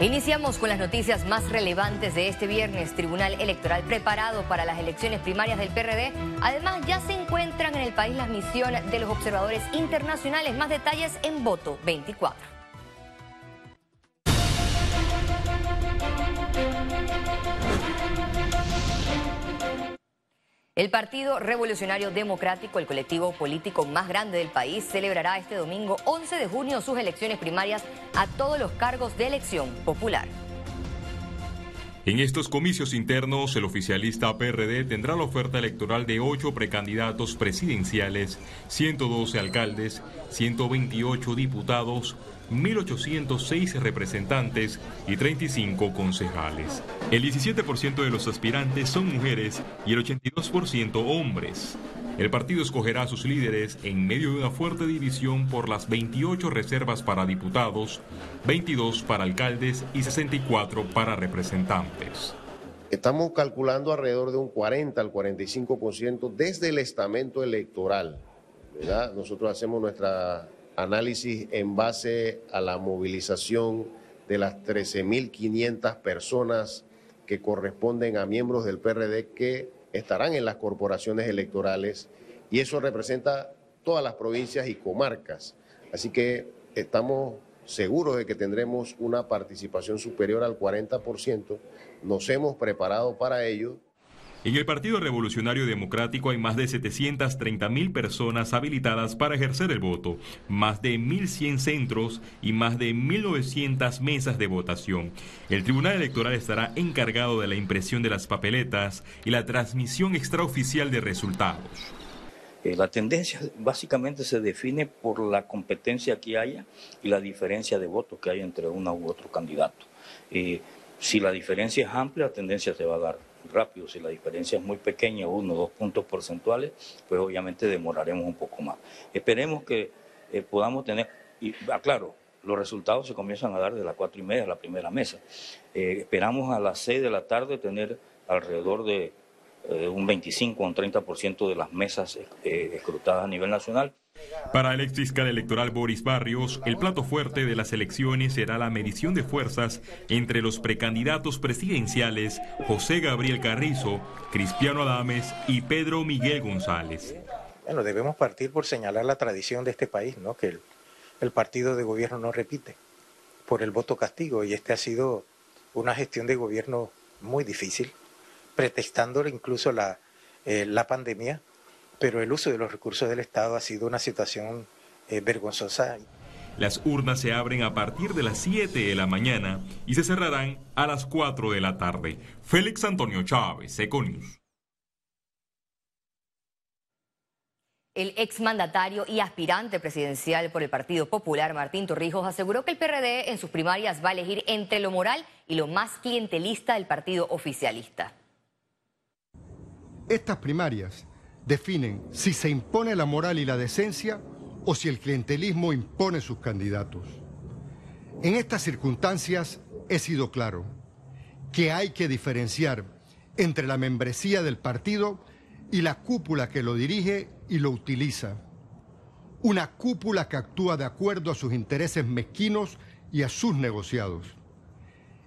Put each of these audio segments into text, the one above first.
Iniciamos con las noticias más relevantes de este viernes. Tribunal Electoral preparado para las elecciones primarias del PRD. Además, ya se encuentran en el país las misiones de los observadores internacionales. Más detalles en Voto 24. El Partido Revolucionario Democrático, el colectivo político más grande del país, celebrará este domingo 11 de junio sus elecciones primarias a todos los cargos de elección popular. En estos comicios internos, el oficialista PRD tendrá la oferta electoral de ocho precandidatos presidenciales, 112 alcaldes, 128 diputados, 1.806 representantes y 35 concejales. El 17% de los aspirantes son mujeres y el 82% hombres. El partido escogerá a sus líderes en medio de una fuerte división por las 28 reservas para diputados, 22 para alcaldes y 64 para representantes. Estamos calculando alrededor de un 40 al 45% desde el estamento electoral. Nosotros hacemos nuestra análisis en base a la movilización de las 13.500 personas que corresponden a miembros del PRD que estarán en las corporaciones electorales y eso representa todas las provincias y comarcas. Así que estamos seguros de que tendremos una participación superior al 40%. Nos hemos preparado para ello. En el Partido Revolucionario Democrático hay más de 730 mil personas habilitadas para ejercer el voto, más de 1.100 centros y más de 1.900 mesas de votación. El Tribunal Electoral estará encargado de la impresión de las papeletas y la transmisión extraoficial de resultados. Eh, la tendencia básicamente se define por la competencia que haya y la diferencia de votos que hay entre uno u otro candidato. Eh, si la diferencia es amplia, la tendencia se va a dar rápido. Si la diferencia es muy pequeña, uno o dos puntos porcentuales, pues obviamente demoraremos un poco más. Esperemos que eh, podamos tener, y aclaro, los resultados se comienzan a dar de las cuatro y media, la primera mesa. Eh, esperamos a las seis de la tarde tener alrededor de eh, un 25 o un 30% de las mesas escrutadas a nivel nacional. Para el ex fiscal electoral Boris Barrios, el plato fuerte de las elecciones será la medición de fuerzas entre los precandidatos presidenciales José Gabriel Carrizo, Cristiano Adames y Pedro Miguel González. Bueno, debemos partir por señalar la tradición de este país, ¿no? que el, partido de gobierno no repite por el voto castigo y este ha sido una gestión de gobierno muy difícil, pretextando incluso la, eh, la pandemia pero el uso de los recursos del Estado ha sido una situación eh, vergonzosa. Las urnas se abren a partir de las 7 de la mañana y se cerrarán a las 4 de la tarde. Félix Antonio Chávez, Econius. El exmandatario y aspirante presidencial por el Partido Popular, Martín Torrijos, aseguró que el PRD en sus primarias va a elegir entre lo moral y lo más clientelista del partido oficialista. Estas primarias definen si se impone la moral y la decencia o si el clientelismo impone sus candidatos. En estas circunstancias he sido claro que hay que diferenciar entre la membresía del partido y la cúpula que lo dirige y lo utiliza. Una cúpula que actúa de acuerdo a sus intereses mezquinos y a sus negociados.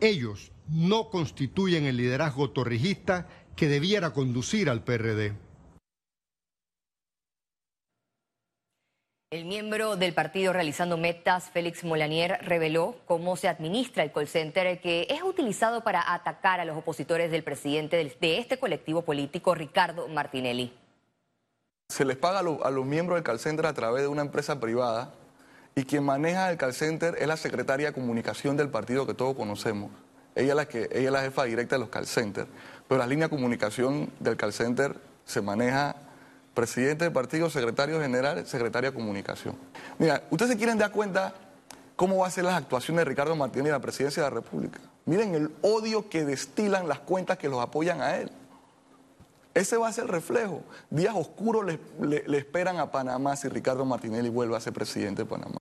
Ellos no constituyen el liderazgo torrijista que debiera conducir al PRD. El miembro del partido realizando metas, Félix Molanier, reveló cómo se administra el call center que es utilizado para atacar a los opositores del presidente de este colectivo político, Ricardo Martinelli. Se les paga a, los miembros del call center a través de una empresa privada y quien maneja el call center es la secretaria de comunicación del partido que todos conocemos. Ella es la, que, ella es la jefa directa de los call centers. Pero la línea de comunicación del call center se maneja presidente del partido, secretario general, secretaria de comunicación. Mira, ustedes se quieren dar cuenta cómo va a ser las actuaciones de Ricardo Martínez en la presidencia de la República. Miren el odio que destilan las cuentas que los apoyan a él. Ese va a ser el reflejo. Días oscuros le, le esperan a Panamá si Ricardo Martinelli vuelve a ser presidente de Panamá.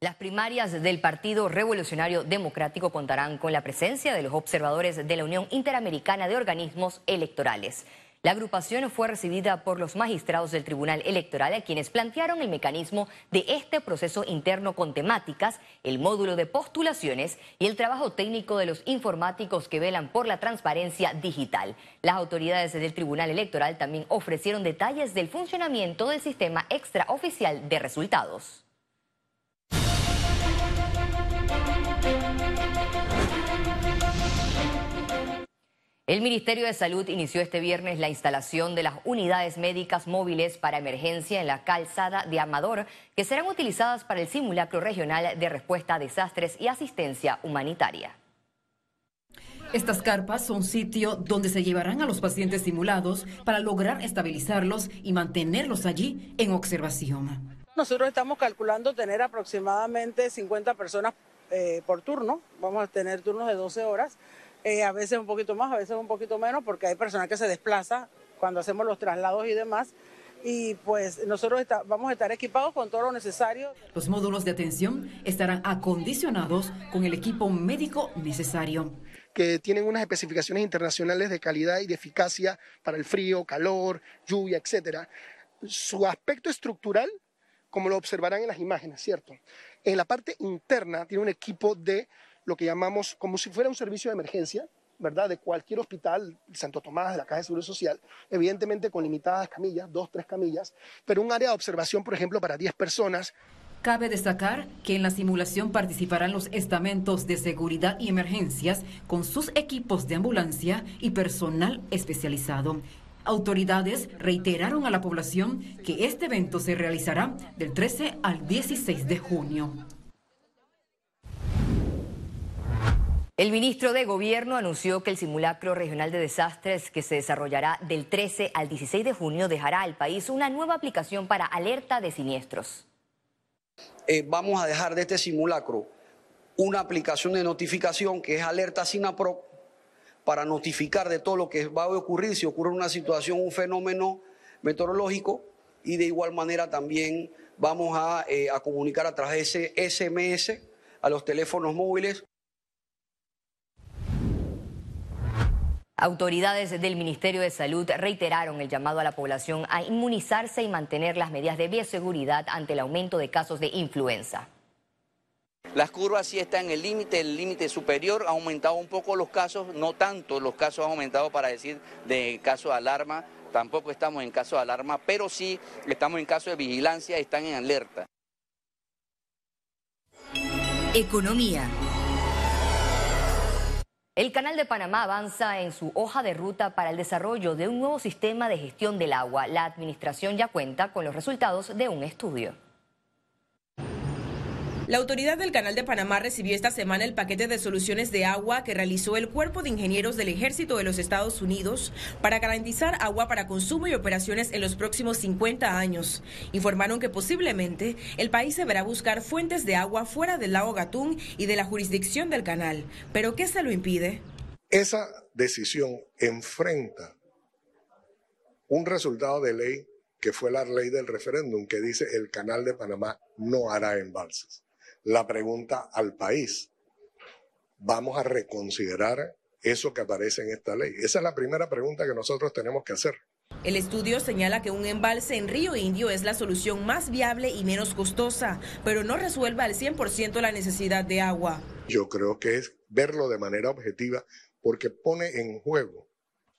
Las primarias del Partido Revolucionario Democrático contarán con la presencia de los observadores de la Unión Interamericana de Organismos Electorales. La agrupación fue recibida por los magistrados del Tribunal Electoral, a quienes plantearon el mecanismo de este proceso interno con temáticas, el módulo de postulaciones y el trabajo técnico de los informáticos que velan por la transparencia digital. Las autoridades del Tribunal Electoral también ofrecieron detalles del funcionamiento del sistema extraoficial de resultados. El Ministerio de Salud inició este viernes la instalación de las unidades médicas móviles para emergencia en la calzada de Amador, que serán utilizadas para el simulacro regional de respuesta a desastres y asistencia humanitaria. Estas carpas son sitio donde se llevarán a los pacientes simulados para lograr estabilizarlos y mantenerlos allí en observación. Nosotros estamos calculando tener aproximadamente 50 personas eh, por turno. Vamos a tener turnos de 12 horas eh, a veces un poquito más, a veces un poquito menos, porque hay personal que se desplaza cuando hacemos los traslados y demás. Y pues nosotros vamos a estar equipados con todo lo necesario. Los módulos de atención estarán acondicionados con el equipo médico necesario que tienen unas especificaciones internacionales de calidad y de eficacia para el frío, calor, lluvia, etcétera. Su aspecto estructural, como lo observarán en las imágenes, ¿cierto? En la parte interna tiene un equipo de lo que llamamos como si fuera un servicio de emergencia, ¿verdad? De cualquier hospital, Santo Tomás, de la Caja de Seguro Social, evidentemente con limitadas camillas, dos, tres camillas, pero un área de observación, por ejemplo, para 10 personas. Cabe destacar que en la simulación participarán los estamentos de seguridad y emergencias con sus equipos de ambulancia y personal especializado. Autoridades reiteraron a la población que este evento se realizará del 13 al 16 de junio. El ministro de Gobierno anunció que el simulacro regional de desastres que se desarrollará del 13 al 16 de junio dejará al país una nueva aplicación para alerta de siniestros. Eh, vamos a dejar de este simulacro una aplicación de notificación que es alerta SINAPRO para notificar de todo lo que va a ocurrir si ocurre una situación, un fenómeno meteorológico y de igual manera también vamos a, eh, a comunicar a través de ese SMS a los teléfonos móviles Autoridades del Ministerio de Salud reiteraron el llamado a la población a inmunizarse y mantener las medidas de bioseguridad ante el aumento de casos de influenza. Las curvas sí están en el límite, el límite superior, ha aumentado un poco los casos, no tanto los casos han aumentado para decir de caso de alarma, tampoco estamos en caso de alarma, pero sí estamos en caso de vigilancia, están en alerta. Economía. El Canal de Panamá avanza en su hoja de ruta para el desarrollo de un nuevo sistema de gestión del agua. La administración ya cuenta con los resultados de un estudio. La autoridad del Canal de Panamá recibió esta semana el paquete de soluciones de agua que realizó el Cuerpo de Ingenieros del Ejército de los Estados Unidos para garantizar agua para consumo y operaciones en los próximos 50 años. Informaron que posiblemente el país deberá buscar fuentes de agua fuera del lago Gatún y de la jurisdicción del canal. ¿Pero qué se lo impide? Esa decisión enfrenta un resultado de ley que fue la ley del referéndum que dice el canal de Panamá no hará embalses la pregunta al país. ¿Vamos a reconsiderar eso que aparece en esta ley? Esa es la primera pregunta que nosotros tenemos que hacer. El estudio señala que un embalse en Río Indio es la solución más viable y menos costosa, pero no resuelve al 100% la necesidad de agua. Yo creo que es verlo de manera objetiva porque pone en juego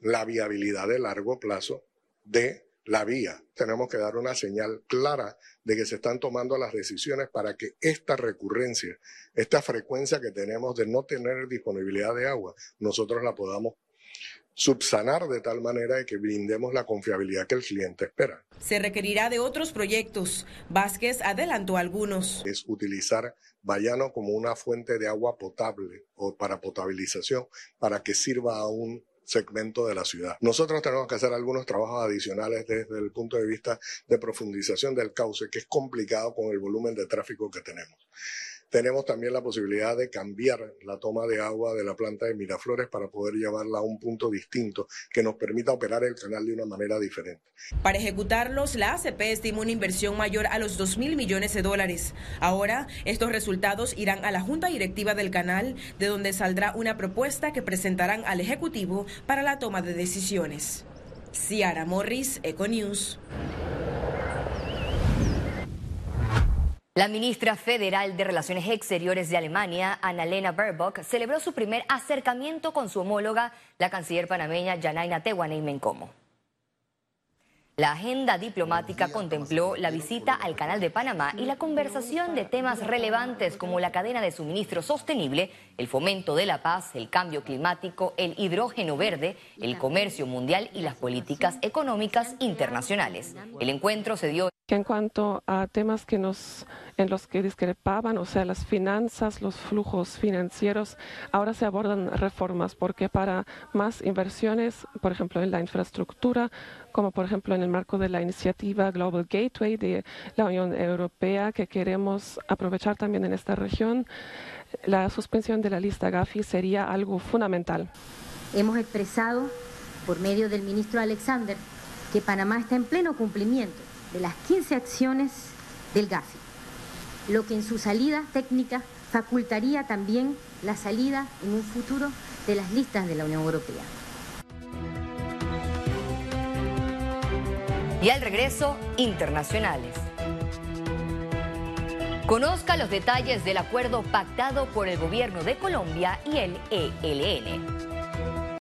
la viabilidad de largo plazo de la vía. Tenemos que dar una señal clara de que se están tomando las decisiones para que esta recurrencia, esta frecuencia que tenemos de no tener disponibilidad de agua, nosotros la podamos subsanar de tal manera que brindemos la confiabilidad que el cliente espera. Se requerirá de otros proyectos. Vázquez adelantó algunos. Es utilizar Bayano como una fuente de agua potable o para potabilización para que sirva a un segmento de la ciudad. Nosotros tenemos que hacer algunos trabajos adicionales desde el punto de vista de profundización del cauce, que es complicado con el volumen de tráfico que tenemos. Tenemos también la posibilidad de cambiar la toma de agua de la planta de Miraflores para poder llevarla a un punto distinto que nos permita operar el canal de una manera diferente. Para ejecutarlos, la ACP estima una inversión mayor a los 2 mil millones de dólares. Ahora, estos resultados irán a la Junta Directiva del canal, de donde saldrá una propuesta que presentarán al Ejecutivo para la toma de decisiones. Ciara Morris, Econews. La ministra federal de Relaciones Exteriores de Alemania, Annalena Baerbock, celebró su primer acercamiento con su homóloga, la canciller panameña Janaina Tehuaney Mencomo. La agenda diplomática contempló la visita al Canal de Panamá y la conversación de temas relevantes como la cadena de suministro sostenible, el fomento de la paz, el cambio climático, el hidrógeno verde, el comercio mundial y las políticas económicas internacionales. El encuentro se dio que en cuanto a temas que nos, en los que discrepaban, o sea, las finanzas, los flujos financieros, ahora se abordan reformas porque para más inversiones, por ejemplo, en la infraestructura, como por ejemplo en el marco de la iniciativa Global Gateway de la Unión Europea, que queremos aprovechar también en esta región, la suspensión de la lista Gafi sería algo fundamental. Hemos expresado por medio del ministro Alexander que Panamá está en pleno cumplimiento de las 15 acciones del GAFI, lo que en su salida técnica facultaría también la salida en un futuro de las listas de la Unión Europea. Y al regreso, internacionales. Conozca los detalles del acuerdo pactado por el gobierno de Colombia y el ELN.